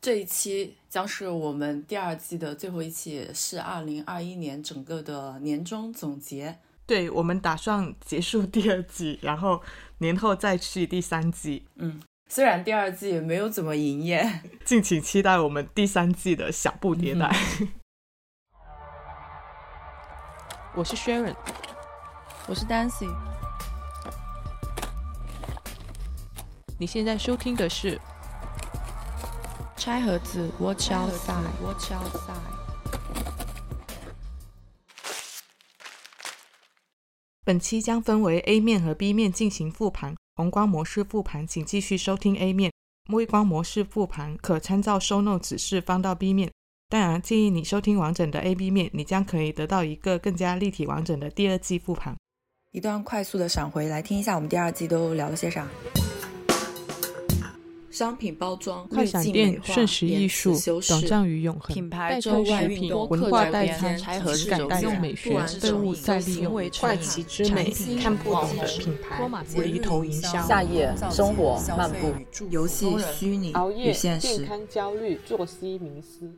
这一期将是我们第二季的最后一期，是二零二一年整个的年终总结。对我们打算结束第二季，然后年后再去第三季。嗯，虽然第二季没有怎么营业，敬请期待我们第三季的小步迭代。我是 Sharon，我是 Dancy。你现在收听的是。拆盒子，Watch outside，Watch outside。本期将分为 A 面和 B 面进行复盘。红光模式复盘，请继续收听 A 面；微光模式复盘，可参照收 note 指示翻到 B 面。当然，建议你收听完整的 A、B 面，你将可以得到一个更加立体完整的第二季复盘。一段快速的闪回，来听一下我们第二季都聊了些啥。商品包装、快闪店、瞬时艺术、短暂与永恒、品牌周外品、文化代餐、拆盒感用美学、动物再利用、怪奇之美、看不懂的品牌、无厘头营销、夏夜生活漫步、游戏虚拟与现实、健康焦虑、作息迷思。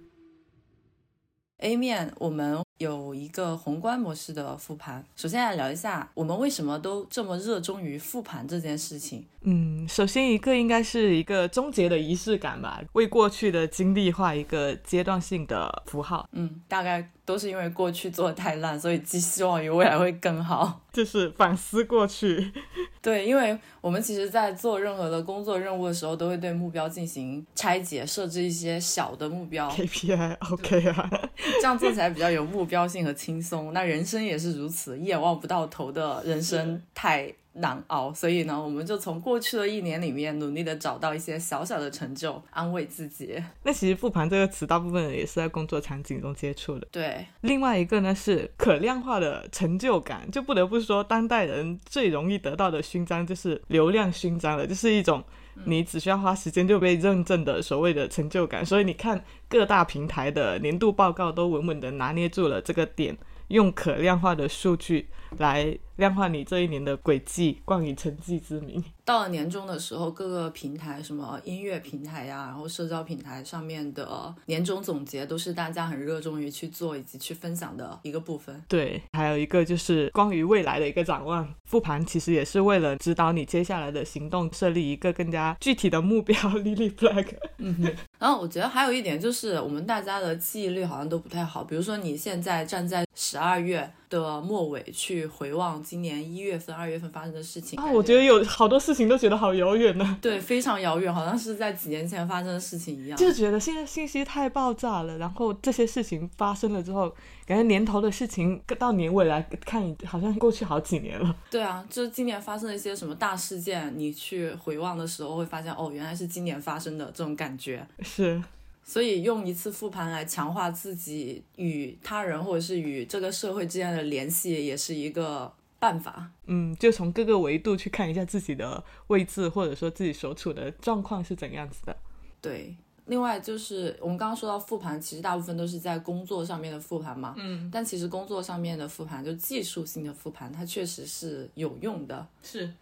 A 面我们有一个宏观模式的复盘，首先来聊一下我们为什么都这么热衷于复盘这件事情。嗯，首先一个应该是一个终结的仪式感吧，为过去的经历画一个阶段性的符号。嗯，大概都是因为过去做的太烂，所以寄希望于未来会更好，就是反思过去。对，因为我们其实，在做任何的工作任务的时候，都会对目标进行拆解，设置一些小的目标 KPI，OK 啊，这样做起来比较有目标性和轻松。那人生也是如此，一眼望不到头的人生太。难熬，所以呢，我们就从过去的一年里面努力的找到一些小小的成就，安慰自己。那其实“复盘”这个词，大部分人也是在工作场景中接触的。对，另外一个呢是可量化的成就感，就不得不说，当代人最容易得到的勋章就是流量勋章了，就是一种你只需要花时间就被认证的所谓的成就感。所以你看各大平台的年度报告都稳稳的拿捏住了这个点，用可量化的数据来。量化你这一年的轨迹，冠以成绩之名。到了年终的时候，各个平台，什么音乐平台呀，然后社交平台上面的年终总结，都是大家很热衷于去做以及去分享的一个部分。对，还有一个就是关于未来的一个展望。复盘其实也是为了指导你接下来的行动，设立一个更加具体的目标。Lily Flag。嗯哼。然后我觉得还有一点就是，我们大家的记忆力好像都不太好。比如说你现在站在十二月的末尾去回望。今年一月份、二月份发生的事情啊，我觉得有好多事情都觉得好遥远呢。对，非常遥远，好像是在几年前发生的事情一样。就是觉得现在信息太爆炸了，然后这些事情发生了之后，感觉年头的事情到年尾来看，好像过去好几年了。对啊，就是今年发生了一些什么大事件，你去回望的时候会发现，哦，原来是今年发生的这种感觉。是。所以用一次复盘来强化自己与他人或者是与这个社会之间的联系，也是一个。办法，嗯，就从各个维度去看一下自己的位置，或者说自己所处的状况是怎样子的。对，另外就是我们刚刚说到复盘，其实大部分都是在工作上面的复盘嘛，嗯，但其实工作上面的复盘，就技术性的复盘，它确实是有用的，是。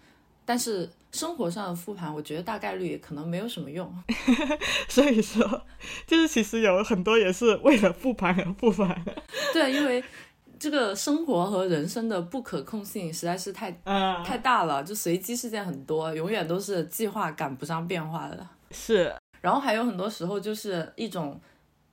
但是生活上的复盘，我觉得大概率可能没有什么用。所以说，就是其实有很多也是为了复盘而复盘。对，因为。这个生活和人生的不可控性实在是太太大了，就随机事件很多，永远都是计划赶不上变化的。是，然后还有很多时候就是一种，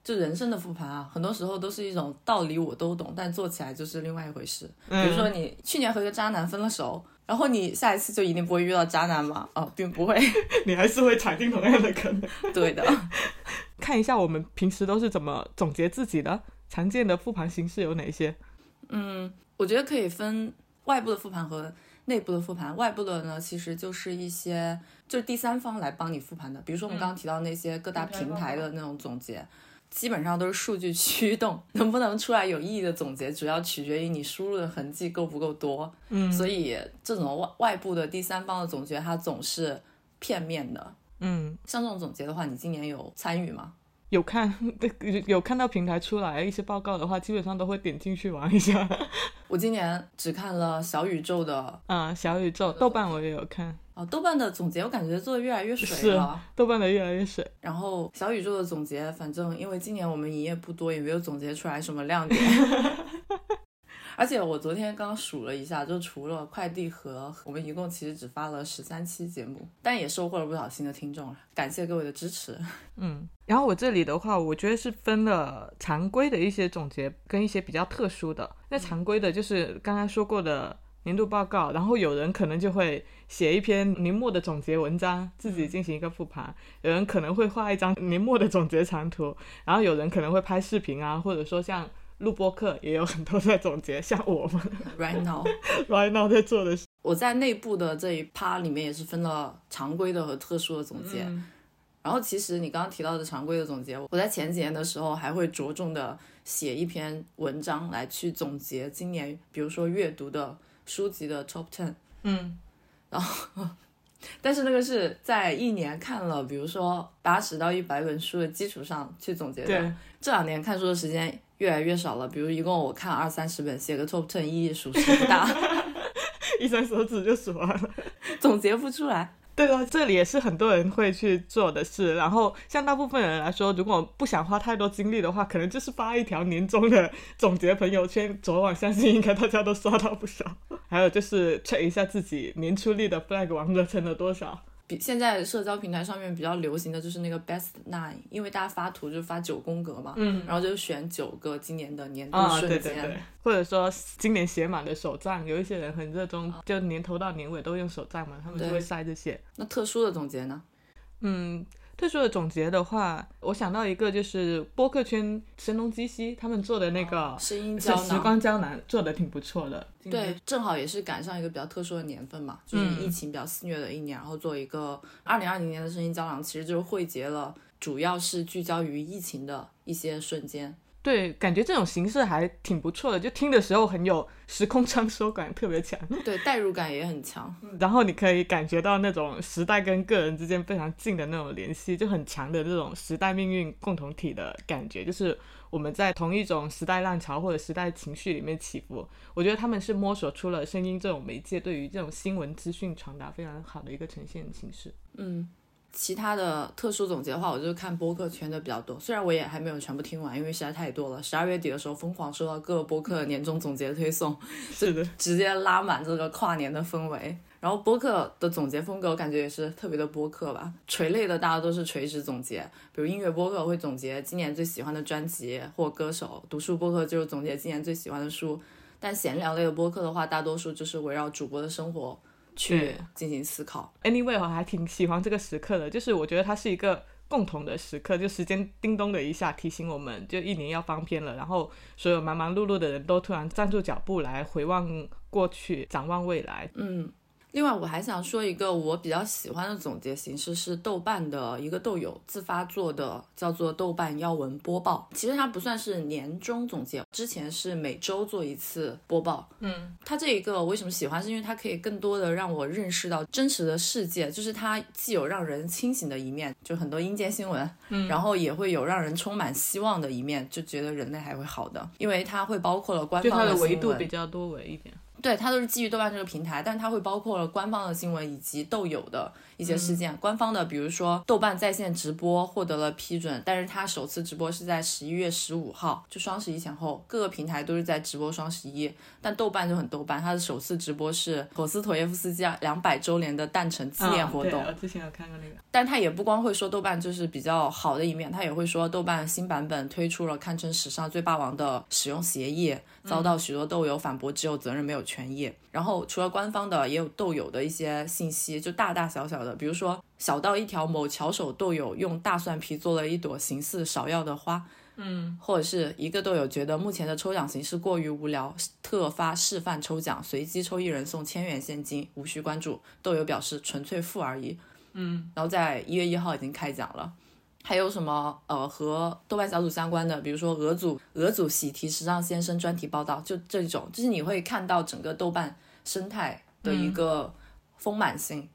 就人生的复盘啊，很多时候都是一种道理我都懂，但做起来就是另外一回事。比如说你去年和一个渣男分了手，然后你下一次就一定不会遇到渣男吗？哦，并不会，你还是会踩进同样的坑。对的，看一下我们平时都是怎么总结自己的，常见的复盘形式有哪些？嗯，我觉得可以分外部的复盘和内部的复盘。外部的呢，其实就是一些就是第三方来帮你复盘的，比如说我们刚刚提到那些各大平台的那种总结，基本上都是数据驱动，能不能出来有意义的总结，主要取决于你输入的痕迹够不够多。嗯，所以这种外外部的第三方的总结，它总是片面的。嗯，像这种总结的话，你今年有参与吗？有看，有看到平台出来一些报告的话，基本上都会点进去玩一下。我今年只看了小宇宙的，啊，小宇宙，豆瓣我也有看。哦，豆瓣的总结我感觉做的越来越水了。豆瓣的越来越水。然后小宇宙的总结，反正因为今年我们营业不多，也没有总结出来什么亮点。而且我昨天刚数了一下，就除了快递盒，我们一共其实只发了十三期节目，但也收获了不少新的听众，感谢各位的支持。嗯，然后我这里的话，我觉得是分了常规的一些总结跟一些比较特殊的。那常规的就是刚刚说过的年度报告，然后有人可能就会写一篇年末的总结文章，自己进行一个复盘；有人可能会画一张年末的总结长图，然后有人可能会拍视频啊，或者说像录播课也有很多在总结，像我们 Right now，right now 在做的事。我在内部的这一趴里面也是分了常规的和特殊的总结。然后其实你刚刚提到的常规的总结，我在前几年的时候还会着重的写一篇文章来去总结今年，比如说阅读的书籍的 top ten。嗯，然后但是那个是在一年看了，比如说八十到一百本书的基础上去总结的。对，这两年看书的时间越来越少了，比如一共我看二三十本，写个 top ten 意义属实不大，一伸手指就数完了。总结不出来。对啊，这里也是很多人会去做的事。然后，像大部分人来说，如果不想花太多精力的话，可能就是发一条年终的总结朋友圈。昨晚相信应该大家都刷到不少。还有就是 check 一下自己年初立的 flag 王者成了多少。比现在社交平台上面比较流行的就是那个 best nine，因为大家发图就发九宫格嘛，嗯然后就选九个今年的年度啊，瞬间。对对对，或者说今年写满的手账，有一些人很热衷，就年头到年尾都用手账嘛，他们就会晒这些。那特殊的总结呢？嗯，特殊的总结的话，我想到一个就是播客圈声东击西他们做的那个声音时胶囊。光胶囊，做的挺不错的。对，正好也是赶上一个比较特殊的年份嘛，就是嗯疫情比较肆虐的一年，然后做一个二零二零年的声音胶囊，其实就是汇集了，主要是聚焦于疫情的一些瞬间。对，感觉这种形式还挺不错的，就听的时候很有时空穿梭感，特别强。对，代入感也很强。然后你可以感觉到那种时代跟个人之间非常近的那种联系，就很强的这种时代命运共同体的感觉，就是我们在同一种时代浪潮或者时代情绪里面起伏。我觉得他们是摸索出了声音这种媒介对于这种新闻资讯传达非常好的一个呈现形式。嗯，其他的特殊总结的话，我就看播客圈的比较多。虽然我也还没有全部听完，因为实在太多了。十二月底的时候，疯狂收到各个播客的年终总结推送，是的，直接拉满这个跨年的氛围。然后播客的总结风格，我感觉也是特别的播客吧。垂类的大家都是垂直总结，比如音乐播客会总结今年最喜欢的专辑或歌手；读书播客就是总结今年最喜欢的书。但闲聊类的播客的话，大多数就是围绕主播的生活去进行思考。Anyway，我还挺喜欢这个时刻的，就是我觉得它是一个共同的时刻，就时间叮咚的一下提醒我们，就一年要翻篇了，然后所有忙忙碌碌的人都突然站住脚步来回望过去，展望未来。嗯，另外我还想说一个我比较喜欢的总结形式是豆瓣的一个豆友自发做的，叫做豆瓣要闻播报。其实它不算是年终总结，之前是每周做一次播报。嗯，它这一个我为什么喜欢，是因为它可以更多的让我认识到真实的世界，就是它既有让人清醒的一面，就很多阴间新闻，嗯，然后也会有让人充满希望的一面，就觉得人类还会好的，因为它会包括了官方的维度比较多维一点。对，它都是基于豆瓣这个平台，但是它会包括了官方的新闻以及豆友的一些事件。官方的，比如说豆瓣在线直播获得了批准，但是它首次直播是在十一月十五号，就双十一前后，各个平台都是在直播双十一。但豆瓣就很豆瓣，它的首次直播是陀思妥耶夫斯基两百周年的诞辰纪念活动。我之前有看过那个。但他也不光会说豆瓣就是比较好的一面，他也会说豆瓣新版本推出了堪称史上最霸王的使用协议，遭到许多豆友反驳，只有责任没有权益。然后除了官方的，也有豆友的一些信息，就大大小小的，比如说小到一条某巧手豆友用大蒜皮做了一朵形似芍药的花。嗯，或者是一个豆友觉得目前的抽奖形式过于无聊，特发示范抽奖，随机抽一人送千元现金，无需关注。豆友表示纯粹富而已。嗯然后在一月一号已经开奖了。还有什么呃和豆瓣小组相关的，比如说俄组俄组喜提时尚先生专题报道，就这种，就是你会看到整个豆瓣生态的一个丰满性。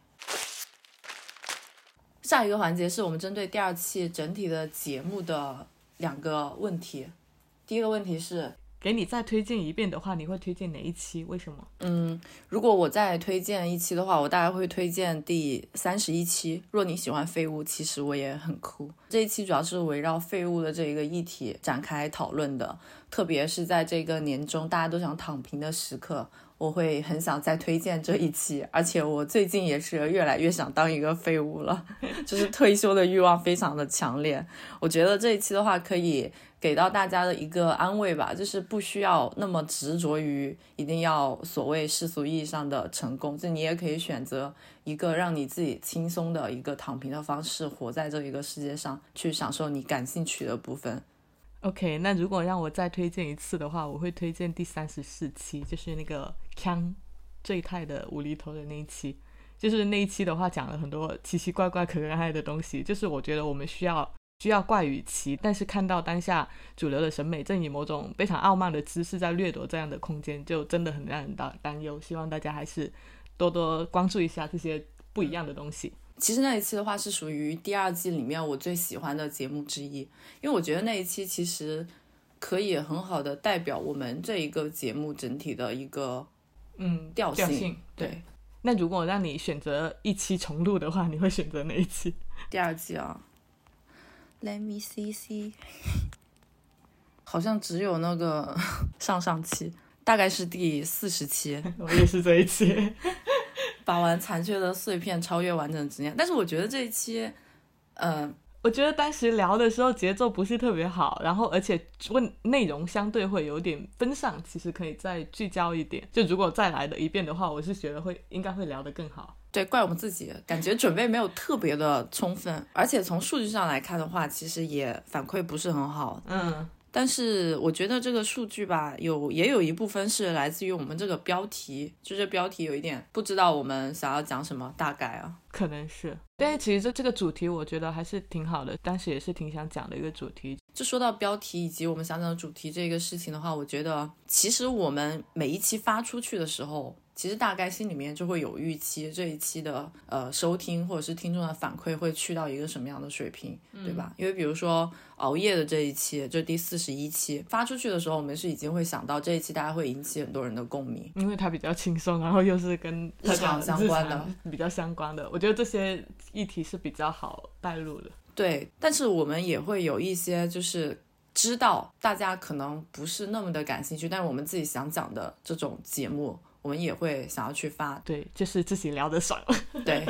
下一个环节是我们针对第二期整体的节目的两个问题。第一个问题是给你再推荐一遍的话，你会推荐哪一期？为什么？嗯，如果我再推荐一期的话，我大概会推荐第三十一期。若你喜欢废物，其实我也很酷。这一期主要是围绕废物的这一个议题展开讨论的，特别是在这个年终大家都想躺平的时刻。我会很想再推荐这一期，而且我最近也是越来越想当一个废物了，就是退休的欲望非常的强烈。我觉得这一期的话，可以给到大家的一个安慰吧，就是不需要那么执着于一定要所谓世俗意义上的成功，就你也可以选择一个让你自己轻松的一个躺平的方式，活在这一个世界上，去享受你感兴趣的部分。OK，那如果让我再推荐一次的话，我会推荐第三十四期，就是那个康最泰的无厘头的那一期。就是那一期的话，讲了很多奇奇怪怪、可可爱的东西。就是我觉得我们需要需要怪与奇，但是看到当下主流的审美正以某种非常傲慢的姿势在掠夺这样的空间，就真的很让人担担忧。希望大家还是多多关注一下这些不一样的东西。其实那一期的话是属于第二季里面我最喜欢的节目之一，因为我觉得那一期其实可以很好的代表我们这一个节目整体的一个嗯调性。调性对，那如果让你选择一期重录的话，你会选择哪一期？第二季啊，Let me see see，好像只有那个 上上期，大概是第四十期，我也是这一期。把玩残缺的碎片，超越完整的执念。但是我觉得这一期，嗯、我觉得当时聊的时候节奏不是特别好，然后而且问内容相对会有点分散，其实可以再聚焦一点。就如果再来的一遍的话，我是觉得会应该会聊得更好。对，怪我们自己，感觉准备没有特别的充分，而且从数据上来看的话，其实也反馈不是很好。嗯，但是我觉得这个数据吧，有也有一部分是来自于我们这个标题，就这标题有一点不知道我们想要讲什么，大概啊。可能是。但是其实这这个主题我觉得还是挺好的，当时也是挺想讲的一个主题。就说到标题以及我们想讲的主题这个事情的话，我觉得其实我们每一期发出去的时候，其实大概心里面就会有预期，这一期的呃收听或者是听众的反馈会去到一个什么样的水平，对吧？因为比如说熬夜的这一期，就第四十一期发出去的时候，我们是已经会想到这一期大家会引起很多人的共鸣。因为它比较轻松，然后又是跟日常相关的比较相关的，我觉得这些议题是比较好带入的。对，但是我们也会有一些就是知道大家可能不是那么的感兴趣，但是我们自己想讲的这种节目，我们也会想要去发。对，就是自己聊得爽。对，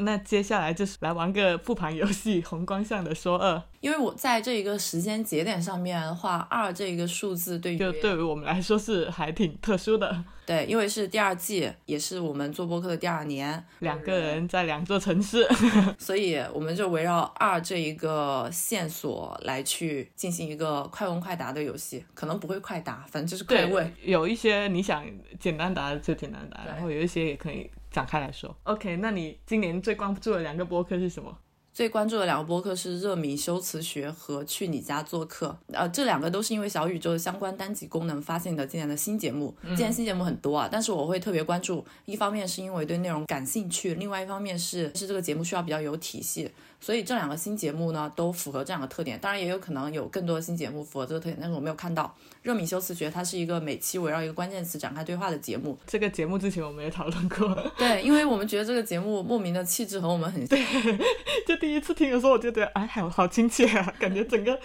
那接下来就是来玩个复盘游戏，宏观上的说二。因为我在这一个时间节点上面的话，二这一个数字对于就对于我们来说是还挺特殊的，对，因为是第二季，也是我们做播客的第二年，两个人在两座城市。所以我们就围绕二这一个线索来去进行一个快问快答的游戏，可能不会快答，反正就是快问。有一些你想简单答就简单答，对然后有一些也可以展开来说。OK，那你今年最关注的两个播客是什么？最关注的两个播客是热敏修辞学和去你家做客，呃，这两个都是因为小宇宙的相关单集功能发现的今年的新节目。今年新节目很多啊，但是我会特别关注，一方面是因为对内容感兴趣，另外一方面是是这个节目需要比较有体系，所以这两个新节目呢都符合这两个特点。当然也有可能有更多的新节目符合这个特点，但是我没有看到。热敏修辞学它是一个每期围绕一个关键词展开对话的节目，这个节目之前我们也讨论过，对，因为我们觉得这个节目莫名的气质和我们很 像。就第一次听的时候，我就觉得哎，好好亲切啊，感觉整个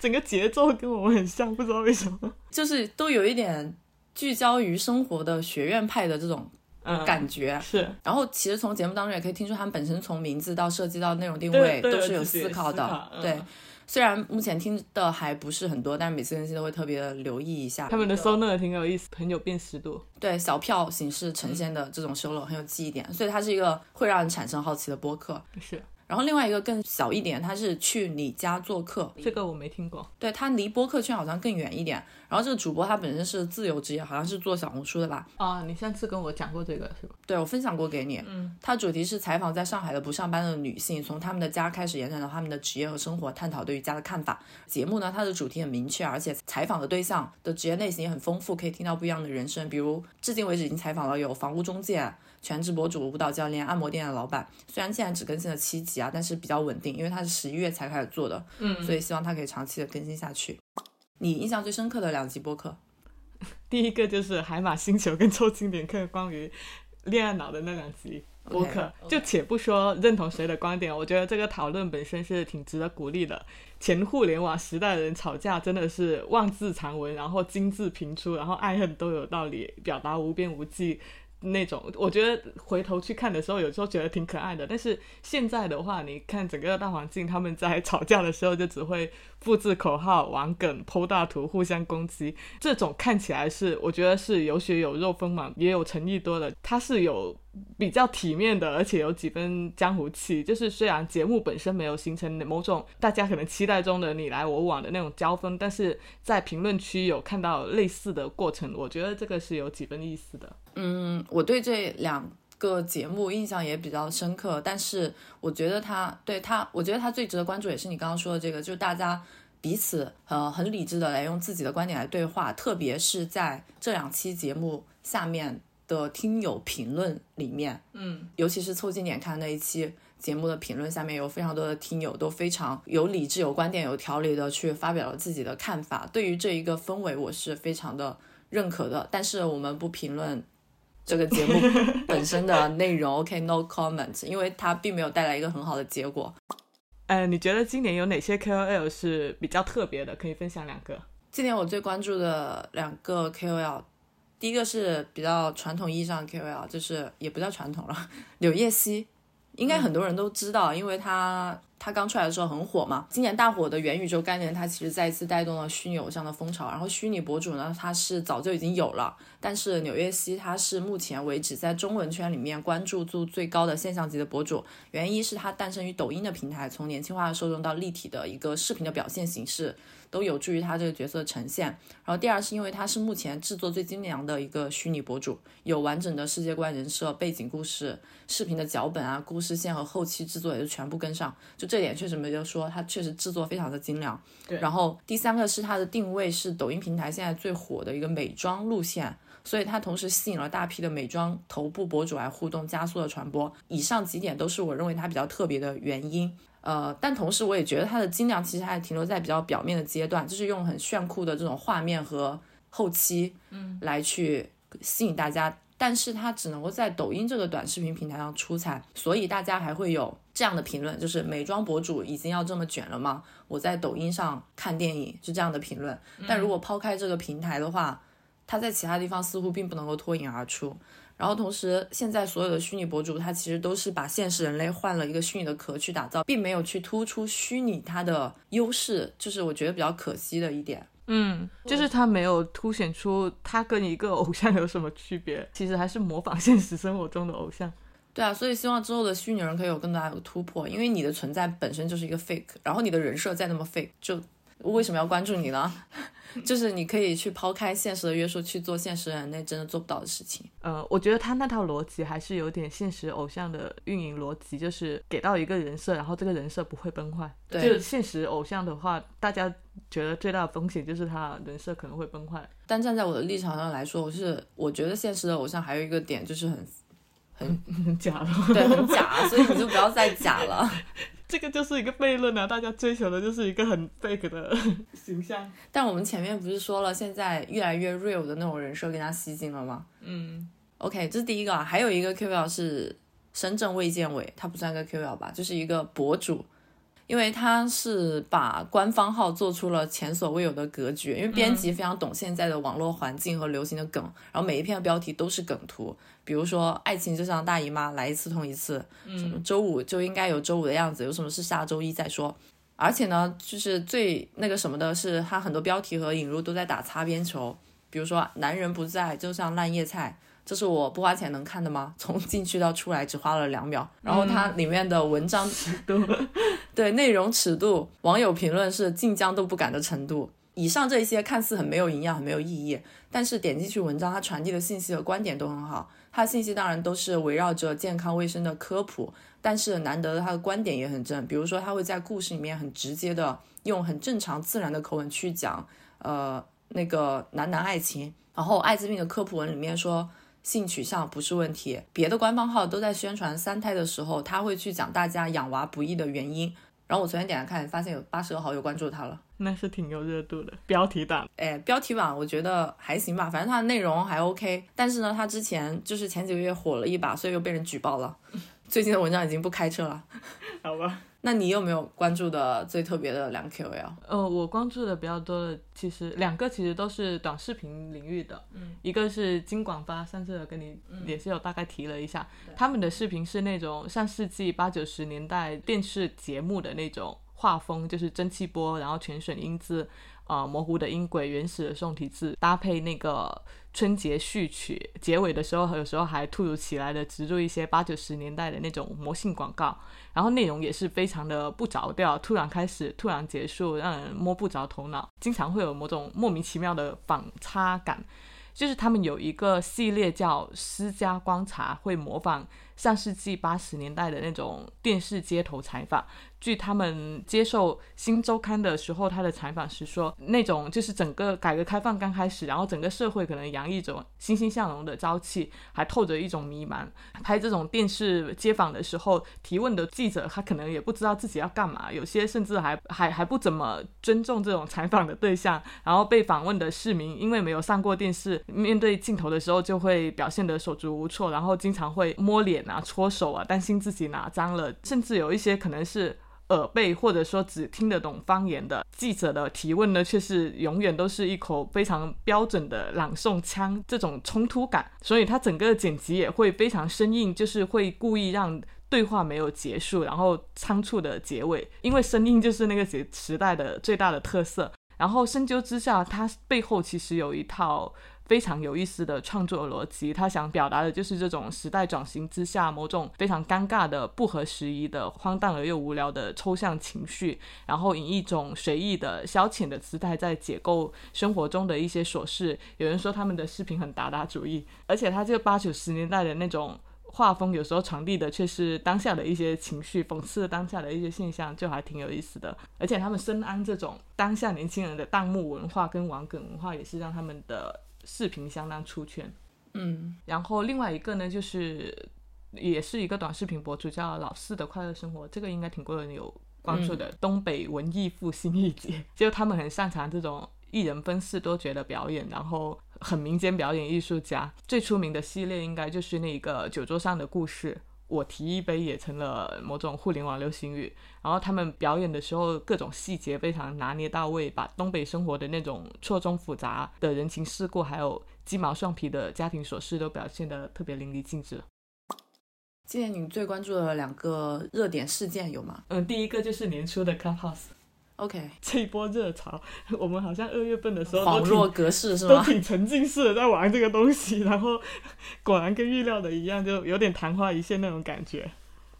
整个节奏跟我们很像，不知道为什么。就是都有一点聚焦于生活的学院派的这种嗯，感觉。是然后其实从节目当中也可以听出，他们本身从名字到设计到内容定位都是有思考的。考嗯对，虽然目前听的还不是很多，但是每次更新都会特别的留意一下。他们的收纳挺有意思，很有辨识度。对小票形式呈现的这种收录很有记忆点，所以它是一个会让人产生好奇的播客。是然后另外一个更小一点，它是去你家做客，这个我没听过。对它离播客圈好像更远一点。然后这个主播他本身是自由职业，好像是做小红书的吧？啊，你上次跟我讲过这个是吧？对我分享过给你。嗯，他主题是采访在上海的不上班的女性，从她们的家开始延展到她们的职业和生活，探讨对于家的看法。节目呢，它的主题很明确，而且采访的对象的职业类型也很丰富，可以听到不一样的人生。比如至今为止已经采访了有房屋中介、全职博主、舞蹈教练、按摩店的老板。虽然现在只更新了七集啊，但是比较稳定，因为它是十一月才开始做的，嗯，所以希望它可以长期的更新下去。你印象最深刻的两集播客？第一个就是海马星球跟臭经典课关于恋爱脑的那两集播客就且不说认同谁的观点，我觉得这个讨论本身是挺值得鼓励的。前互联网时代的人吵架真的是万字长文，然后金字频出，然后爱恨都有道理，表达无边无际。那种，我觉得回头去看的时候，有时候觉得挺可爱的。但是现在的话，你看整个大环境，他们在吵架的时候就只会复制口号、玩梗、剖大图、互相攻击。这种看起来是，我觉得是有血有肉、丰满也有诚意多的。它是有比较体面的，而且有几分江湖气。就是虽然节目本身没有形成某种大家可能期待中的你来我往的那种交锋，但是在评论区有看到类似的过程，我觉得这个是有几分意思的。嗯，我对这两个节目印象也比较深刻，但是我觉得他对他，我觉得他最值得关注也是你刚刚说的这个，就是大家彼此呃很理智的来用自己的观点来对话，特别是在这两期节目下面的听友评论里面，嗯，尤其是凑近点看那一期。节目的评论下面有非常多的听友都非常有理智、有观点、有条理的去发表了自己的看法。对于这一个氛围，我是非常的认可的。但是我们不评论这个节目 本身的内容，OK，no、comment，因为它并没有带来一个很好的结果。呃，你觉得今年有哪些 KOL 是比较特别的？可以分享两个。今年我最关注的两个 KOL，第一个是比较传统意义上的 KOL，就是也不叫传统了，柳叶熙。应该很多人都知道，因为他它刚出来的时候很火嘛。今年大火的元宇宙概念，它其实再一次带动了虚拟偶像的风潮。然后虚拟博主呢，它是早就已经有了，但是纽约西它是目前为止在中文圈里面关注度最高的现象级的博主。原因是它诞生于抖音的平台，从年轻化的受众到立体的一个视频的表现形式。都有助于他这个角色的呈现。然后第二是因为他是目前制作最精良的一个虚拟博主，有完整的世界观、人设、背景故事、视频的脚本啊、故事线和后期制作也是全部跟上。就这点确实没得说，他确实制作非常的精良。对然后第三个是他的定位是抖音平台现在最火的一个美妆路线。所以它同时吸引了大批的美妆头部博主来互动，加速了传播。以上几点都是我认为它比较特别的原因。呃，但同时我也觉得它的精良其实还停留在比较表面的阶段，就是用很炫酷的这种画面和后期，嗯，来去吸引大家。但是它只能够在抖音这个短视频平台上出彩，所以大家还会有这样的评论，就是美妆博主已经要这么卷了吗？我在抖音上看电影是这样的评论。但如果抛开这个平台的话，它在其他地方似乎并不能够脱颖而出。然后同时，现在所有的虚拟博主，他其实都是把现实人类换了一个虚拟的壳去打造，并没有去突出虚拟它的优势，就是我觉得比较可惜的一点。嗯，就是他没有凸显出他跟一个偶像有什么区别，其实还是模仿现实生活中的偶像。对啊，所以希望之后的虚拟人可以有更大的突破，因为你的存在本身就是一个 fake，然后你的人设再那么 fake，就为什么要关注你呢？就是你可以去抛开现实的约束，去做现实人类真的做不到的事情。呃，我觉得他那套逻辑还是有点现实偶像的运营逻辑，就是给到一个人设，然后这个人设不会崩坏。对就是现实偶像的话，大家觉得最大的风险就是他人设可能会崩坏。但站在我的立场上来说，我是我觉得现实的偶像还有一个点就是很很很 假的，对很假，所以你就不要再假了。这个就是一个悖论啊！大家追求的就是一个很 fake 的 形象。但我们前面不是说了，现在越来越 real 的那种人设更加吸睛了吗嗯，？OK，这是第一个啊，还有一个 QL 是深圳卫健委，他不算个 QL 吧，就是一个博主。因为他是把官方号做出了前所未有的格局，因为编辑非常懂现在的网络环境和流行的梗，然后每一篇的标题都是梗图，比如说爱情就像大姨妈，来一次痛一次，什么周五就应该有周五的样子，有什么事下周一再说。而且呢，就是最那个什么的是，他很多标题和引入都在打擦边球，比如说男人不在就像烂叶菜，这是我不花钱能看的吗？从进去到出来只花了两秒。然后它里面的文章尺度 对内容尺度，网友评论是晋江都不敢的程度。以上这些看似很没有营养、很没有意义，但是点进去文章，它传递的信息和观点都很好。它的信息当然都是围绕着健康卫生的科普，但是难得的它的观点也很正。比如说，他会在故事里面很直接的用很正常自然的口吻去讲，呃，那个男男爱情。然后艾滋病的科普文里面说。性取向不是问题，别的官方号都在宣传三胎的时候，他会去讲大家养娃不易的原因。然后我昨天点开看，发现有八十个好友关注他了。那是挺有热度的，标题党。哎，标题党我觉得还行吧，反正它的内容还 OK。但是呢，他之前就是前几个月火了一把，所以又被人举报了。最近的文章已经不开车了。好吧。那你有没有关注的最特别的两个 KOL？呃，我关注的比较多的，其实两个其实都是短视频领域的，嗯，一个是金广发，上次跟你也是有大概提了一下，他们的视频是那种上世纪八九十年代电视节目的那种画风，就是蒸汽波，然后全选英字。啊，模糊的音轨、原始的宋体字，搭配那个春节序曲，结尾的时候有时候还突如其来的植入一些八九十年代的那种魔性广告，然后内容也是非常的不着调，突然开始，突然结束，让人摸不着头脑，经常会有某种莫名其妙的反差感。就是他们有一个系列叫《私家观察》，会模仿上世纪八十年代的那种电视街头采访。据他们接受《新周刊》的时候，他的采访是说，那种就是整个改革开放刚开始，然后整个社会可能洋溢着欣欣向荣的朝气，还透着一种迷茫。拍这种电视街访的时候，提问的记者他可能也不知道自己要干嘛，有些甚至还还还不怎么尊重这种采访的对象。然后被访问的市民因为没有上过电视，面对镜头的时候就会表现得手足无措，然后经常会摸脸啊、搓手啊，担心自己哪脏了，甚至有一些可能是。耳背或者说只听得懂方言的记者的提问呢，却是永远都是一口非常标准的朗诵腔，这种冲突感，所以他整个剪辑也会非常生硬，就是会故意让对话没有结束，然后仓促的结尾，因为生硬就是那个时时代的最大的特色。然后深究之下，它背后其实有一套。非常有意思的创作逻辑，他想表达的就是这种时代转型之下某种非常尴尬的、不合时宜的、荒诞而又无聊的抽象情绪，然后以一种随意的消遣的姿态在解构生活中的一些琐事。有人说他们的视频很达达主义，而且他这八九十年代的那种画风，有时候传递的却是当下的一些情绪，讽刺当下的一些现象，就还挺有意思的。而且他们深谙这种当下年轻人的弹幕文化跟网梗文化，也是让他们的。视频相当出圈，嗯，然后另外一个呢，就是也是一个短视频博主，叫老四的快乐生活，这个应该挺多人有关注的。东北文艺复兴一姐，就他们很擅长这种一人分饰多角的表演，然后很民间表演艺术家。最出名的系列应该就是那个酒桌上的故事。我提一杯也成了某种互联网流行语，然后他们表演的时候各种细节非常拿捏到位，把东北生活的那种错综复杂的人情世故，还有鸡毛蒜皮的家庭琐事都表现得特别淋漓尽致。今年你最关注的两个热点事件有吗？嗯，第一个就是年初的 Clubhouse。OK，这一波热潮，我们好像二月份的时候恍若隔世是吗？都挺沉浸式的在玩这个东西，然后果然跟预料的一样，就有点昙花一现那种感觉。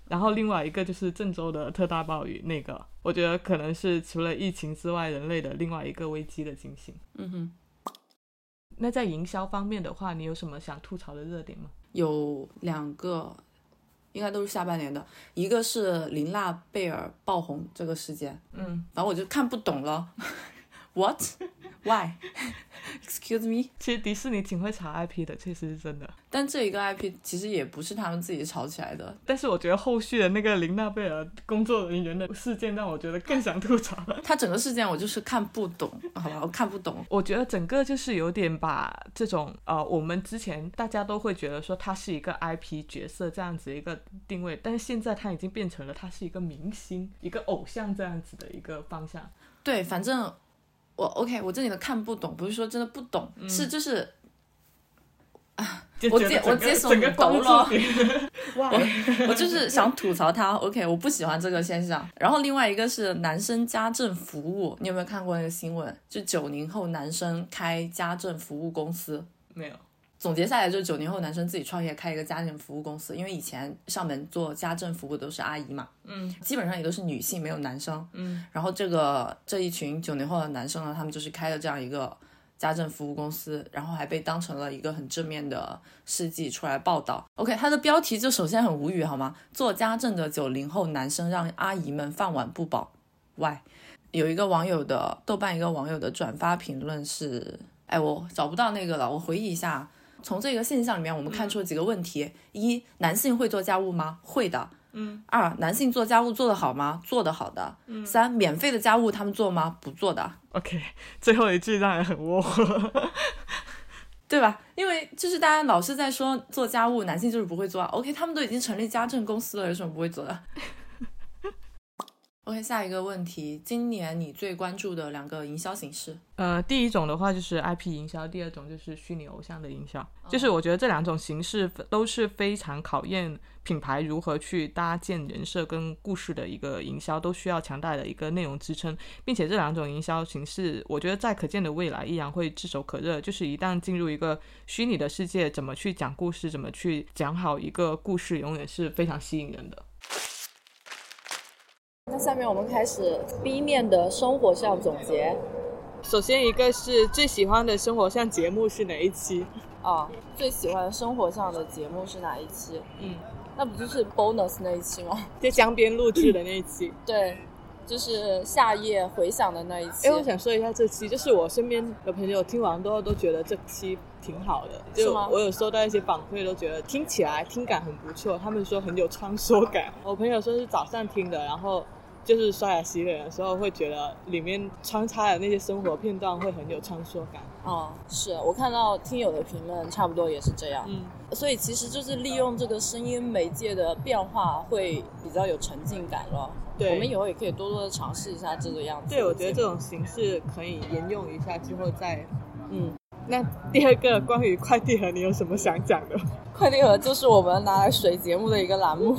然后另外一个就是郑州的特大暴雨，那个我觉得可能是除了疫情之外，人类的另外一个危机的惊醒。嗯哼。那在营销方面的话，你有什么想吐槽的热点吗？有两个。应该都是下半年的，一个是林娜贝尔爆红这个事件，嗯，反正我就看不懂了。What？Why？Excuse me？其实迪士尼挺会查 IP 的，确实是真的。但这一个 IP 其实也不是他们自己炒起来的。但是我觉得后续的那个林娜贝尔工作人员的事件让我觉得更想吐槽。他整个事件我就是看不懂，好吧，我看不懂。我觉得整个就是有点把这种呃，我们之前大家都会觉得说他是一个 IP 角色这样子一个定位，但是现在他已经变成了他是一个明星、一个偶像这样子的一个方向。对，反正。我 OK，我这里的看不懂，不是说真的不懂，是就是，啊，我接 我接手懂了，我我就是想吐槽他，OK，我不喜欢这个现象。然后另外一个是男生家政服务，你有没有看过那个新闻？就九零后男生开家政服务公司，没有。总结下来就是九零后男生自己创业开一个家政服务公司，因为以前上门做家政服务都是阿姨嘛，嗯，基本上也都是女性，没有男生，嗯，然后这个这一群九零后的男生呢，他们就是开了这样一个家政服务公司，然后还被当成了一个很正面的事迹出来报道。OK，它的标题就首先很无语好吗？做家政的九零后男生让阿姨们饭碗不保。Why？有一个网友的豆瓣一个网友的转发评论是，哎，我找不到那个了，我回忆一下。从这个现象里面，我们看出了几个问题：一，男性会做家务吗？会的。嗯。二，男性做家务做得好吗？做得好的。嗯。三，免费的家务他们做吗？不做的。OK，最后一句让人很窝火。对吧？因为就是大家老是在说做家务，男性就是不会做啊。OK，他们都已经成立家政公司了，有什么不会做的？OK，下一个问题，今年你最关注的两个营销形式？呃，第一种的话就是 IP 营销，第二种就是虚拟偶像的营销。就是我觉得这两种形式都是非常考验品牌如何去搭建人设跟故事的一个营销，都需要强大的一个内容支撑，并且这两种营销形式，我觉得在可见的未来依然会炙手可热。就是一旦进入一个虚拟的世界，怎么去讲故事，怎么去讲好一个故事，永远是非常吸引人的。那下面我们开始 B 面的生活项总结。首先一个是最喜欢的生活项节目是哪一期？啊，最喜欢生活上的节目是哪一期？嗯，那不就是 bonus 那一期吗？在江边录制的那一期。对，就是夏夜回响的那一期。哎，我想说一下这期，就是我身边的朋友听完之后都觉得这期挺好的，就我有收到一些反馈，都觉得听起来听感很不错。他们说很有穿梭感。我朋友说是早上听的，然后。就是刷牙洗脸的时候，会觉得里面穿插的那些生活片段会很有穿梭感。哦，是我看到听友的评论，差不多也是这样。嗯，所以其实就是利用这个声音媒介的变化，会比较有沉浸感咯。对，我们以后也可以多多的尝试一下这个样子。对，我觉得这种形式可以沿用一下，之后再。嗯，那第二个关于快递盒，你有什么想讲的？快递盒就是我们拿来水节目的一个栏目。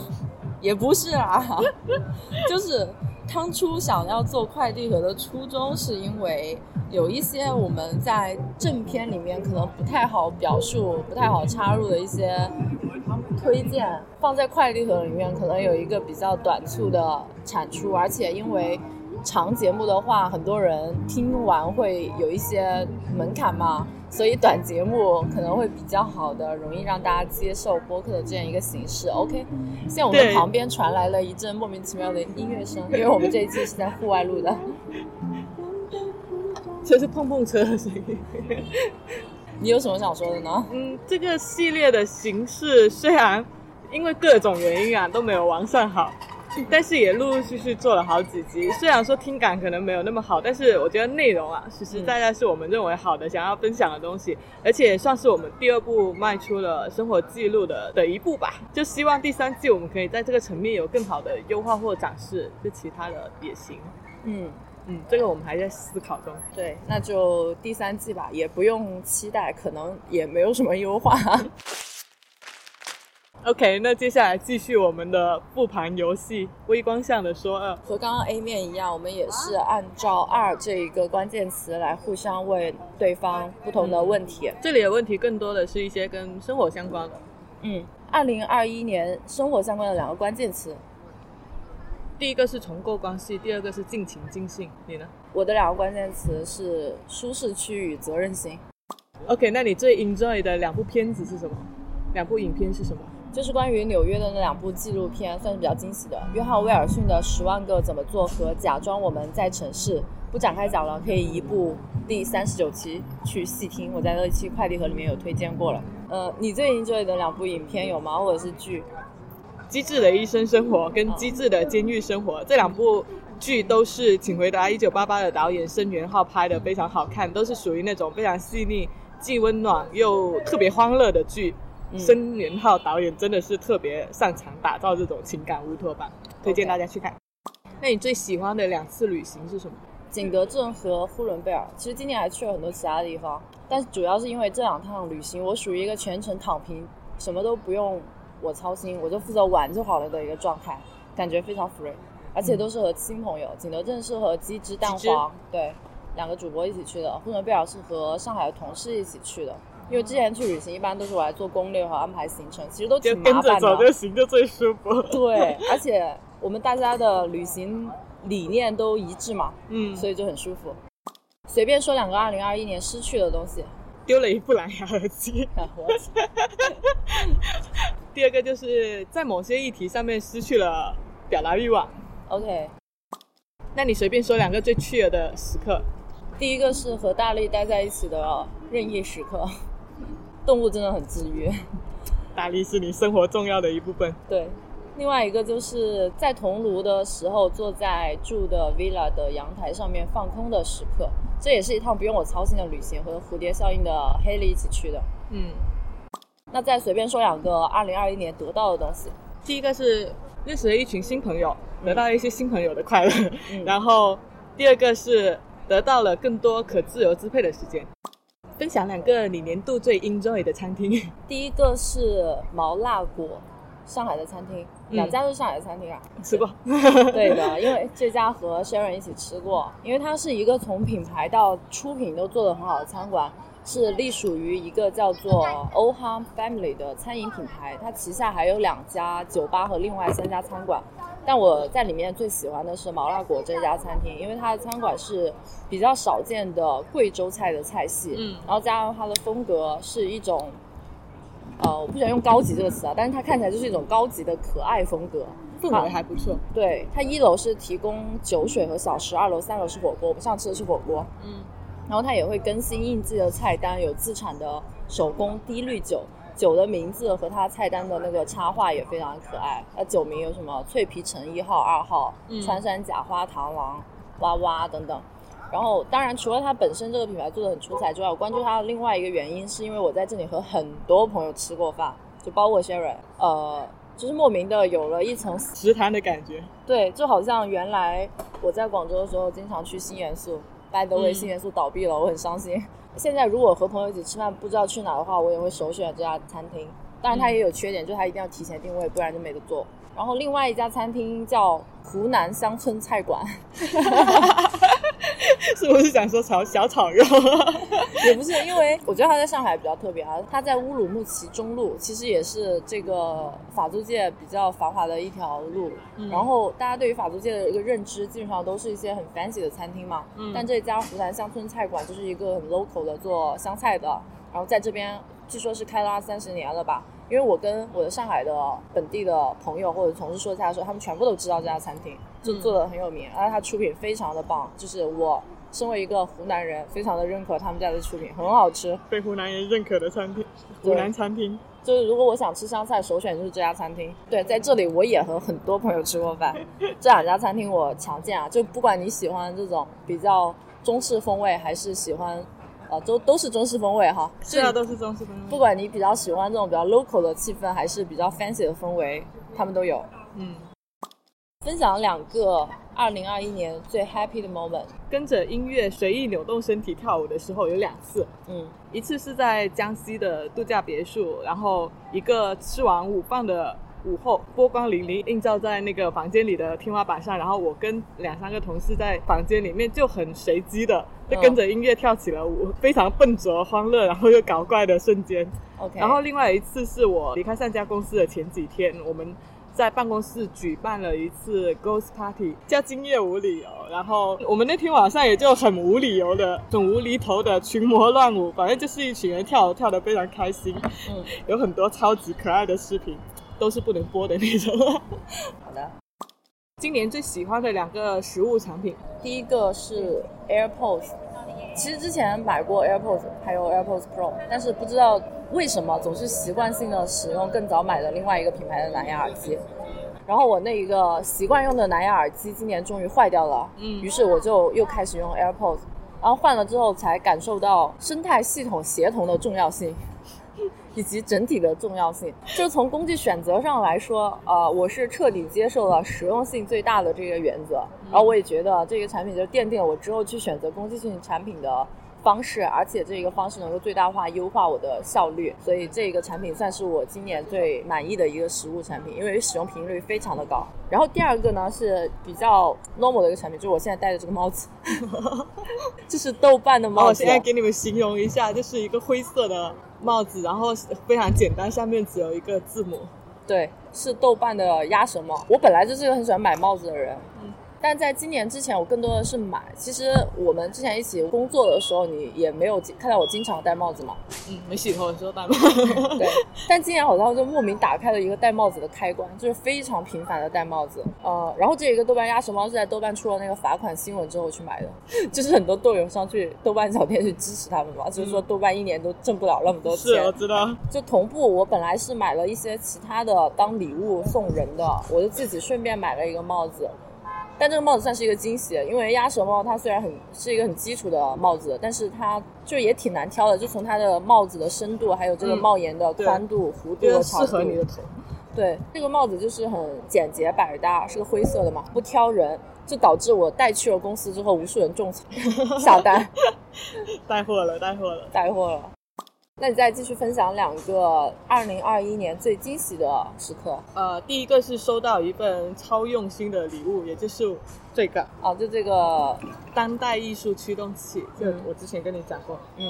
也不是啊，就是当初想要做快递盒的初衷，是因为有一些我们在正片里面可能不太好表述、不太好插入的一些推荐，放在快递盒里面，可能有一个比较短促的产出，而且因为长节目的话，很多人听完会有一些门槛嘛。所以短节目可能会比较好的，容易让大家接受播客的这样一个形式。OK，现在我们旁边传来了一阵莫名其妙的音乐声，因为我们这一期是在户外录的，这是碰碰车的声音。你有什么想说的呢？嗯，这个系列的形式虽然因为各种原因啊都没有完善好。但是也陆陆续续做了好几集，虽然说听感可能没有那么好，但是我觉得内容啊实实在在是我们认为好的、想要分享的东西，而且也算是我们第二部迈出了生活记录的的一步吧。就希望第三季我们可以在这个层面有更好的优化或展示，就其他的也行。嗯嗯，这个我们还在思考中。对，那就第三季吧，也不用期待，可能也没有什么优化。OK，那接下来继续我们的复盘游戏，微光向的说二，和刚刚 A 面一样，我们也是按照二这一个关键词来互相问对方不同的问题。这里的问题更多的是一些跟生活相关的。嗯，二零二一年生活相关的两个关键词，第一个是重构关系，第二个是尽情尽兴。你呢？我的两个关键词是舒适区与责任心。OK，那你最 enjoy 的两部片子是什么？两部影片是什么？就是关于纽约的那两部纪录片，算是比较惊喜的。约翰威尔逊的《十万个怎么做》和《假装我们在城市》，不展开讲了，可以移步第三十九期去细听。我在那一期快递盒里面有推荐过了。呃，你最 enjoy 的两部影片有吗？或者是剧？《机智的医生生活》跟《机智的监狱生活》这两部剧都是《请回答一九八八》的导演申元浩拍的，非常好看，都是属于那种非常细腻、既温暖又特别欢乐的剧。申元浩导演真的是特别擅长打造这种情感乌托邦，推荐大家去看。那你最喜欢的两次旅行是什么？景德镇和呼伦贝尔。其实今年还去了很多其他的地方，但是主要是因为这两趟旅行，我属于一个全程躺平，什么都不用我操心，我就负责玩就好了的一个状态，感觉非常 free，而且都是和新朋友。景德镇是和鸡汁蛋黄对两个主播一起去的，呼伦贝尔是和上海的同事一起去的。因为之前去旅行一般都是我来做攻略和安排行程，其实都挺麻烦的。跟着走就行，就最舒服。对，而且我们大家的旅行理念都一致嘛，嗯，所以就很舒服。随便说两个二零二一年失去的东西，丢了一部蓝牙耳机。第二个就是在某些议题上面失去了表达欲望。OK，那你随便说两个最趣儿的时刻。第一个是和大力待在一起的任意时刻。动物真的很治愈，大力是你生活重要的一部分。对，另外一个就是在桐庐的时候，坐在住的 villa 的阳台上面放空的时刻，这也是一趟不用我操心的旅行，和蝴蝶效应的黑莉一起去的。嗯，那再随便说两个二零二一年得到的东西，第一个是认识了一群新朋友，得到一些新朋友的快乐，嗯然后第二个是得到了更多可自由支配的时间。分享两个你年度最 enjoy 的餐厅。第一个是毛辣果，上海的餐厅，两家都是上海的餐厅啊。吃过，对的，因为这家和 Sharon 一起吃过，因为它是一个从品牌到出品都做得很好的餐馆，是隶属于一个叫做 o h a m Family 的餐饮品牌，它旗下还有两家酒吧和另外三家餐馆。但我在里面最喜欢的是毛辣果这家餐厅，因为它的餐馆是比较少见的贵州菜的菜系，嗯然后加上它的风格是一种，呃，我不喜欢用高级这个词啊，但是它看起来就是一种高级的可爱风格，氛围还不错。对，它一楼是提供酒水和小吃，二楼、三楼是火锅。我们上次吃的是火锅，嗯，然后它也会更新应季的菜单，有自产的手工低滤酒，酒的名字和它菜单的那个插画也非常可爱。它酒名有什么脆皮橙一号、二号、嗯穿山甲花螳螂、哇哇等等。然后，当然，除了它本身这个品牌做的很出彩之外，我关注它的另外一个原因，是因为我在这里和很多朋友吃过饭，就包括 Sharon，呃，就是莫名的有了一层食堂的感觉。对，就好像原来我在广州的时候经常去新元素，by the way，、嗯新元素倒闭了，我很伤心。现在如果和朋友一起吃饭不知道去哪的话，我也会首选这家餐厅。当然它也有缺点，就是它一定要提前定位，不然就没得做。然后另外一家餐厅叫湖南乡村菜馆，是不是想说炒小炒肉？也不是，因为我觉得他在上海比较特别啊，他在乌鲁木齐中路，其实也是这个法租界比较繁华的一条路。嗯然后大家对于法租界的一个认知，基本上都是一些很 fancy 的餐厅嘛。嗯但这家湖南乡村菜馆就是一个很 local 的做湘菜的，然后在这边据说是开了二三十年了吧。因为我跟我的上海的本地的朋友或者同事说起来的时候，他们全部都知道这家餐厅，就嗯做的很有名，而且它出品非常的棒，就是我身为一个湖南人，非常的认可他们家的出品，很好吃。被湖南人认可的餐厅，湖南餐厅。就是如果我想吃湘菜，首选就是这家餐厅。对，在这里我也和很多朋友吃过饭，这两家餐厅我强健啊！就不管你喜欢这种比较中式风味，还是喜欢，呃，都都是中式风味哈。是啊，都是中式风味。不管你比较喜欢这种比较 local 的气氛，还是比较 fancy 的氛围，他们都有。嗯，分享两个二零二一年最 happy 的 moment。跟着音乐随意扭动身体跳舞的时候有两次，嗯一次是在江西的度假别墅，然后一个吃完午饭的午后，波光粼粼映照在那个房间里的天花板上，然后我跟两三个同事在房间里面就很随机的就跟着音乐跳起了舞，非常笨拙、欢乐，然后又搞怪的瞬间。OK。然后另外一次是我离开上家公司的前几天，我们在办公室举办了一次 Ghost Party，叫今夜无理由。然后我们那天晚上也就很无理由的、很无厘头的群魔乱舞，反正就是一群人跳跳得非常开心，嗯，有很多超级可爱的视频，都是不能播的那种。好的。今年最喜欢的两个实物产品，第一个是 AirPods，其实之前买过 AirPods，还有 AirPods Pro，但是不知道为什么总是习惯性的使用更早买的另外一个品牌的蓝牙耳机。然后我那一个习惯用的蓝牙耳机今年终于坏掉了，嗯于是我就又开始用 AirPods，然后换了之后才感受到生态系统协同的重要性。以及整体的重要性，就从工具选择上来说，呃，我是彻底接受了实用性最大的这个原则，然后我也觉得这个产品就奠定了我之后去选择工具性产品的方式，而且这个方式能够最大化优化我的效率，所以这个产品算是我今年最满意的一个实物产品，因为使用频率非常的高。然后第二个呢是比较 normal 的一个产品，就是我现在戴的这个帽子，这是豆瓣的帽子我。现在给你们形容一下，就是一个灰色的帽子，然后非常简单，上面只有一个字母。对，是豆瓣的鸭舌帽。我本来就是一个很喜欢买帽子的人，但在今年之前，我更多的是买。其实我们之前一起工作的时候，你也没有看到我经常戴帽子嘛。嗯，没洗头的时候戴帽子。对，但今年好像就莫名打开了一个戴帽子的开关，就是非常频繁的戴帽子。呃，然后这一个豆瓣鸭舌帽是在豆瓣出了那个罚款新闻之后去买的，就是很多豆友上去豆瓣小店去支持他们嘛，就是说豆瓣一年都挣不了那么多钱。是，我知道。就同步，我本来是买了一些其他的当礼物送人的，我就自己顺便买了一个帽子。但这个帽子算是一个惊喜，因为鸭舌帽它虽然很是一个很基础的帽子，但是它就也挺难挑的，就从它的帽子的深度，还有这个帽檐的宽度、弧度和长度。适合你的头。对，这个帽子就是很简洁百搭，是个灰色的嘛，不挑人，就导致我带去了公司之后，无数人种草 下单，带货了，带货了，带货了。那你再继续分享两个二零二一年最惊喜的时刻。呃，第一个是收到一份超用心的礼物，也就是这个啊，就这个当代艺术驱动器，就我之前跟你讲过，嗯，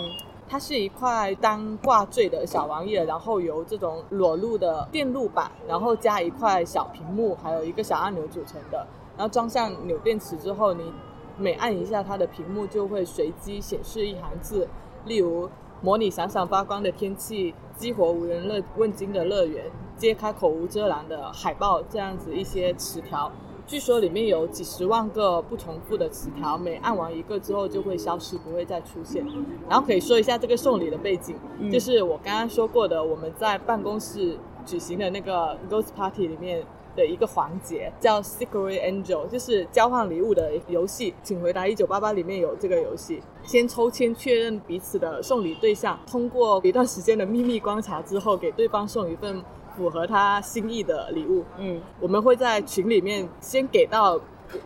它是一块当挂坠的小玩意儿，然后由这种裸露的电路板，然后加一块小屏幕，还有一个小按钮组成的。然后装上扭电池之后，你每按一下它的屏幕，就会随机显示一行字，例如。模拟闪闪发光的天气，激活无人乐问津的乐园，揭开口无遮拦的海报，这样子一些词条。据说里面有几十万个不重复的词条，每按完一个之后就会消失，不会再出现。然后可以说一下这个送礼的背景，就是我刚刚说过的，我们在办公室举行的那个 Ghost Party 里面。的一个环节叫 Secret Angel，就是交换礼物的游戏。请回答一九八八里面有这个游戏。先抽签确认彼此的送礼对象，通过一段时间的秘密观察之后，给对方送一份符合他心意的礼物。嗯，我们会在群里面先给到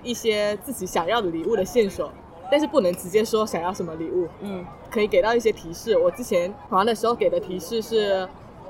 一些自己想要的礼物的线索，但是不能直接说想要什么礼物。嗯，可以给到一些提示。我之前玩的时候给的提示是。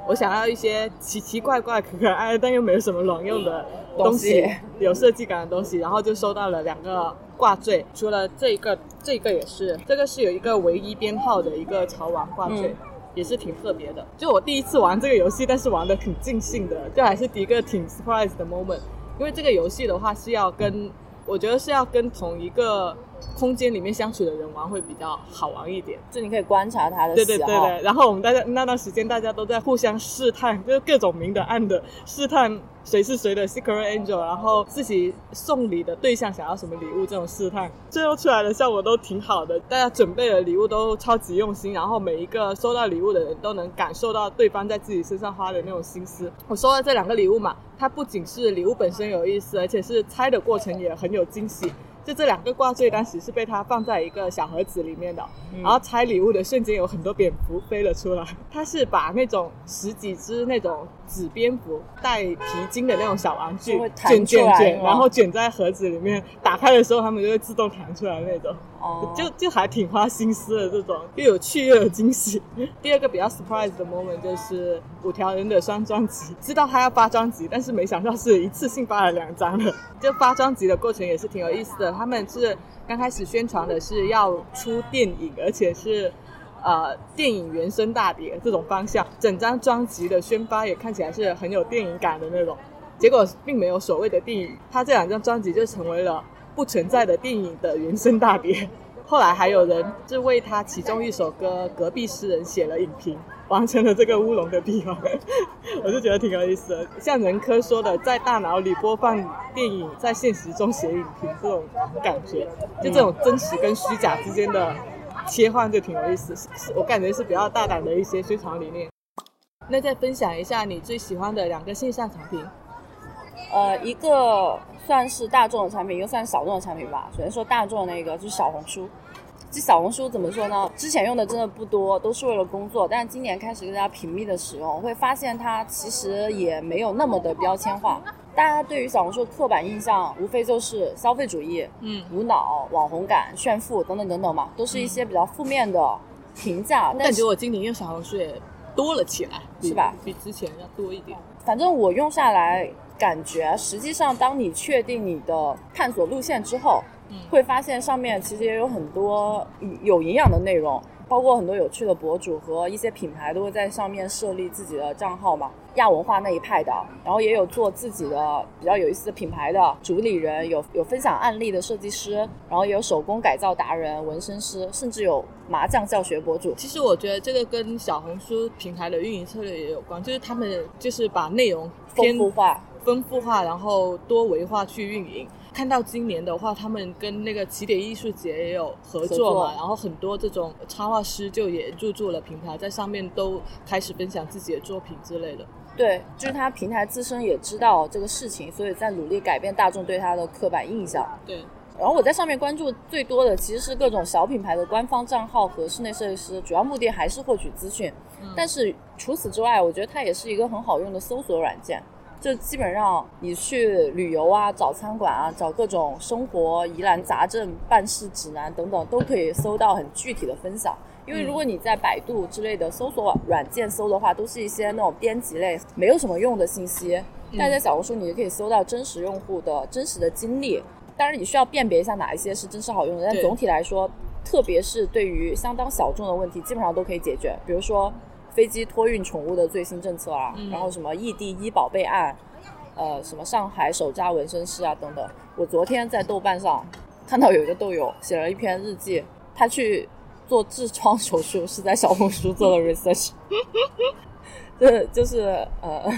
我想要一些奇奇怪怪、可可爱但又没有什么卵用的东西，有设计感的东西，然后就收到了两个挂坠。除了这个，这个也是，这个是有一个唯一编号的一个潮玩挂坠，也是挺特别的。就我第一次玩这个游戏，但是玩的挺尽兴的，就还是第一个挺 surprise 的 moment。因为这个游戏的话是要跟，我觉得是要跟同一个。空间里面相处的人玩会比较好玩一点，就你可以观察他的对对对对。然后我们大家那段时间大家都在互相试探，就是各种明的暗的试探谁是谁的 secret angel，然后自己送礼的对象想要什么礼物这种试探，最后出来的效果都挺好的。大家准备的礼物都超级用心，然后每一个收到礼物的人都能感受到对方在自己身上花的那种心思。我收到这两个礼物嘛，它不仅是礼物本身有意思，而且是拆的过程也很有惊喜。就这两个挂坠，当时是被他放在一个小盒子里面的，然后拆礼物的瞬间，有很多蝙蝠飞了出来。他是把那种十几只那种纸蝙蝠带皮筋的那种小玩具卷卷卷，然后卷在盒子里面，打开的时候它们就会自动弹出来那种。哦，就就还挺花心思的这种，又有趣又有惊喜。第二个比较 surprise 的 moment 就是五条人的双专辑，知道他要发专辑，但是没想到是一次性发了两张的。就发专辑的过程也是挺有意思的。他们是刚开始宣传的是要出电影，而且是呃电影原声大碟这种方向，整张专辑的宣发也看起来是很有电影感的那种。结果并没有所谓的电影，他这两张专辑就成为了。不存在的电影的原声大碟，后来还有人就为他其中一首歌《隔壁诗人》写了影评，完成了这个乌龙的地方，我就觉得挺有意思的。像任科说的，在大脑里播放电影，在现实中写影评，这种感觉，就这种真实跟虚假之间的切换就挺有意思。我感觉是比较大胆的一些宣传理念。那再分享一下你最喜欢的两个线上产品。呃，一个算是大众的产品，又算小众的产品吧。首先说大众的那个就是小红书，这小红书怎么说呢？之前用的真的不多，都是为了工作，但是今年开始更加频密的使用，会发现它其实也没有那么的标签化。大家对于小红书刻板印象，无非就是消费主义、嗯，无脑、网红感、炫富等等等等嘛，都是一些比较负面的评价。但感觉我今年用小红书也多了起来，是吧？比之前要多一点。反正我用下来。感觉实际上，当你确定你的探索路线之后，会发现上面其实也有很多有营养的内容。包括很多有趣的博主和一些品牌都会在上面设立自己的账号嘛。亚文化那一派的，然后也有做自己的比较有意思的品牌的主理人，有有分享案例的设计师，然后也有手工改造达人、纹身师，甚至有麻将教学博主。其实我觉得这个跟小红书平台的运营策略也有关，就是他们就是把内容丰富化、丰富化，然后多维化去运营。看到今年的话，他们跟那个起点艺术节也有合作嘛，然后很多这种插画师就也入驻了平台，在上面都开始分享自己的作品之类的。对，就是他平台自身也知道这个事情，所以在努力改变大众对他的刻板印象。对。然后我在上面关注最多的其实是各种小品牌的官方账号和室内设计师，主要目的还是获取资讯。但是除此之外，我觉得它也是一个很好用的搜索软件。就基本上你去旅游啊，找餐馆啊，找各种生活疑难杂症、办事指南等等，都可以搜到很具体的分享。因为如果你在百度之类的搜索软件搜的话，都是一些那种编辑类，没有什么用的信息。但在小红书，你也可以搜到真实用户的真实的经历。当然，你需要辨别一下哪一些是真实好用的。但总体来说，特别是对于相当小众的问题，基本上都可以解决。比如说。飞机托运宠物的最新政策啊，然后什么异地医保备案，呃，什么上海首家纹身师啊等等。我昨天在豆瓣上看到有一个豆友写了一篇日记，他去做痔疮手术是在小红书做的 research。这就是呃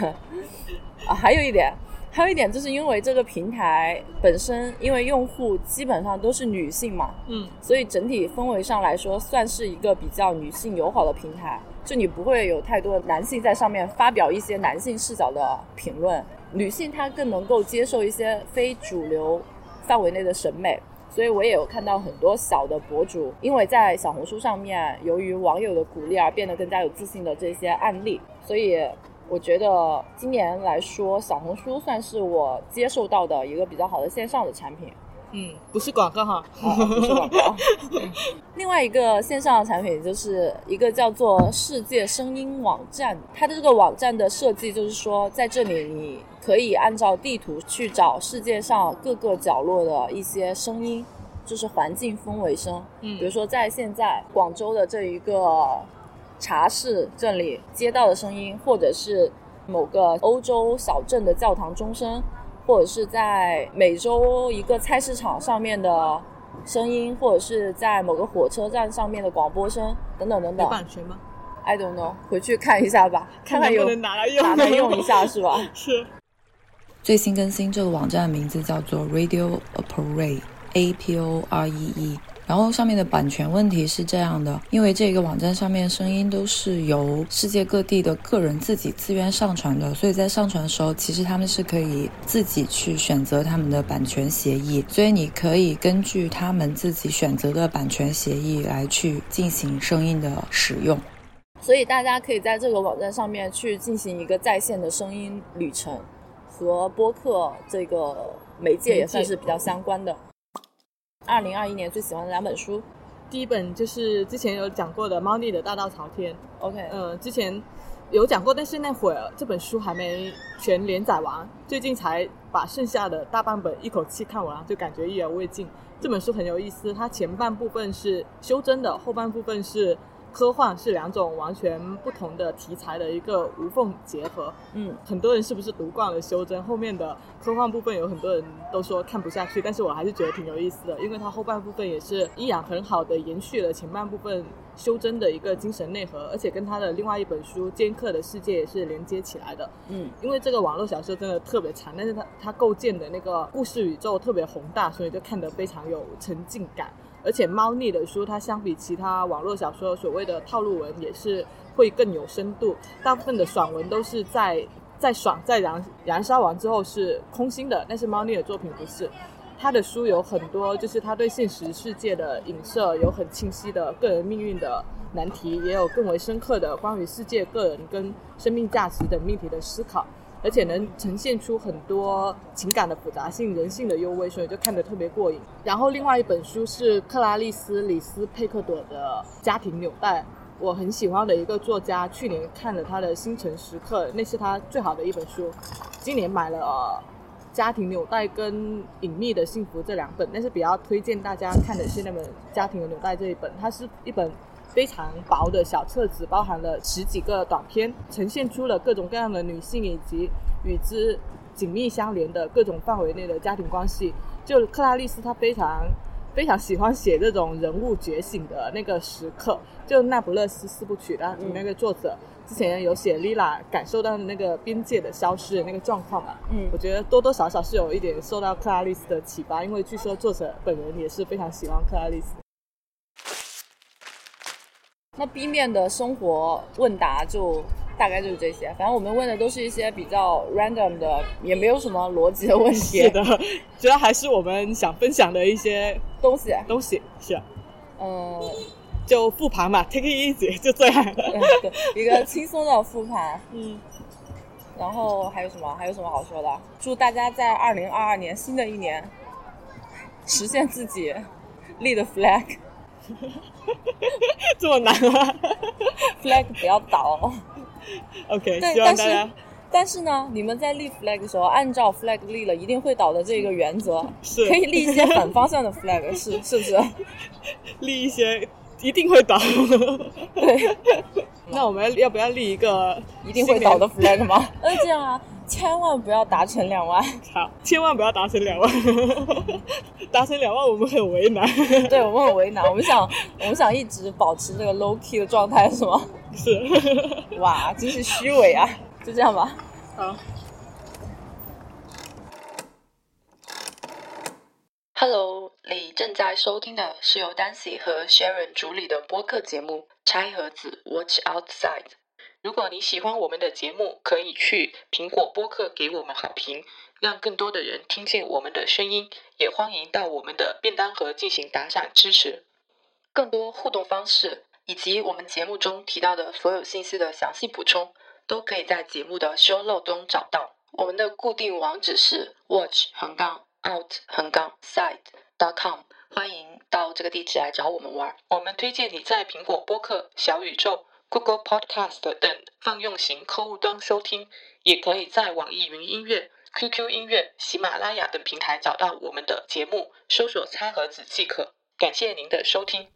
啊，还有一点，还有一点就是因为这个平台本身，因为用户基本上都是女性嘛，嗯，所以整体氛围上来说，算是一个比较女性友好的平台。就你不会有太多男性在上面发表一些男性视角的评论，女性她更能够接受一些非主流范围内的审美，所以我也有看到很多小的博主，因为在小红书上面，由于网友的鼓励而变得更加有自信的这些案例，所以我觉得今年来说，小红书算是我接受到的一个比较好的线上的产品。嗯，不是广告哈，不是广告。另外一个线上的产品就是一个叫做“世界声音”网站，它的这个网站的设计就是说，在这里你可以按照地图去找世界上各个角落的一些声音，就是环境氛围声。嗯，比如说在现在广州的这一个茶室这里街道的声音，或者是某个欧洲小镇的教堂钟声。或者是在每周一个菜市场上面的声音，或者是在某个火车站上面的广播声，等等等等。有版权吗？I don't know，回去看一下吧，看看有拿来用，拿来用一下是吧？是。最新更新这个网站的名字叫做 Radio Apore，A P O R E E。然后上面的版权问题是这样的，因为这个网站上面声音都是由世界各地的个人自己自愿上传的，所以在上传的时候，其实他们是可以自己去选择他们的版权协议，所以你可以根据他们自己选择的版权协议来去进行声音的使用。所以大家可以在这个网站上面去进行一个在线的声音旅程，和播客这个媒介也算是比较相关的。二零二一年最喜欢的两本书，第一本就是之前有讲过的《猫腻的大道朝天》。OK，呃，之前有讲过，但是那会儿这本书还没全连载完，最近才把剩下的大半本一口气看完，就感觉意犹未尽。这本书很有意思，它前半部分是修真的，后半部分是。科幻是两种完全不同的题材的一个无缝结合。嗯，很多人是不是读惯了修真？后面的科幻部分有很多人都说看不下去，但是我还是觉得挺有意思的，因为它后半部分也是依然很好的延续了前半部分修真的一个精神内核，而且跟他的另外一本书《尖刻的世界》也是连接起来的。嗯，因为这个网络小说真的特别长，但是它它构建的那个故事宇宙特别宏大，所以就看得非常有沉浸感。而且猫腻的书，它相比其他网络小说所谓的套路文，也是会更有深度。大部分的爽文都是在在爽在燃燃烧完之后是空心的，但是猫腻的作品不是。他的书有很多，就是他对现实世界的影射，有很清晰的个人命运的难题，也有更为深刻的关于世界、个人跟生命价值等命题的思考。而且能呈现出很多情感的复杂性、人性的幽微，所以就看得特别过瘾。然后另外一本书是克拉丽丝·李斯佩克朵的《家庭纽带》，我很喜欢的一个作家。去年看了他的《星辰时刻》，那是他最好的一本书。今年买了《家庭纽带》跟《隐秘的幸福》这两本，但是比较推荐大家看的是那本《家庭的纽带》这一本，它是一本非常薄的小册子，包含了十几个短片，呈现出了各种各样的女性以及与之紧密相连的各种范围内的家庭关系。就克拉丽丝，她非常非常喜欢写这种人物觉醒的那个时刻。就《那不勒斯四部曲》的那个作者之前有写莉拉感受到那个边界的消失的那个状况嘛，嗯我觉得多多少少是有一点受到克拉丽丝的启发，因为据说作者本人也是非常喜欢克拉丽丝。那 B 面的生活问答就大概就是这些，反正我们问的都是一些比较 random 的，也没有什么逻辑的问题。是的，主要还是我们想分享的一些东西，东西，是啊嗯，就复盘嘛，take it easy，就这样。对，一个轻松的复盘。嗯，然后还有什么？还有什么好说的？祝大家在二零二二年新的一年实现自己立的 flag，flag 这么难吗？Flag 不要倒。？OK，对，希望但是大家但是呢，你们在立 flag 的时候，按照 flag 立了一定会倒的这个原则，是可以立一些反方向的 flag，是 是不是？立一些一定会倒。对，那我们要不要立一个一定会倒的 flag 吗？嗯 这样啊，千万不要达成两万。好，千万不要达成两万，达成两万我们很为难。对我们很为难，我们想我们想一直保持这个 low key 的状态，是吗？是，哇，真是虚伪啊！就这样吧。好。Hello，你正在收听的是由 Dancy 和 Sharon 主理的播客节目《拆盒子 Watch Outside》。如果你喜欢我们的节目，可以去苹果播客给我们好评，让更多的人听见我们的声音。也欢迎到我们的便当盒进行打赏支持。更多互动方式以及我们节目中提到的所有信息的详细补充，都可以在节目的 show l o 中找到。我们的固定网址是 watch 横杠 out 横杠 side dot com，欢迎到这个地址来找我们玩。我们推荐你在苹果播客、小宇宙、Google Podcast 等泛用型客户端收听，也可以在网易云音乐、QQ 音乐、喜马拉雅等平台找到我们的节目，搜索“餐盒子”即可。感谢您的收听。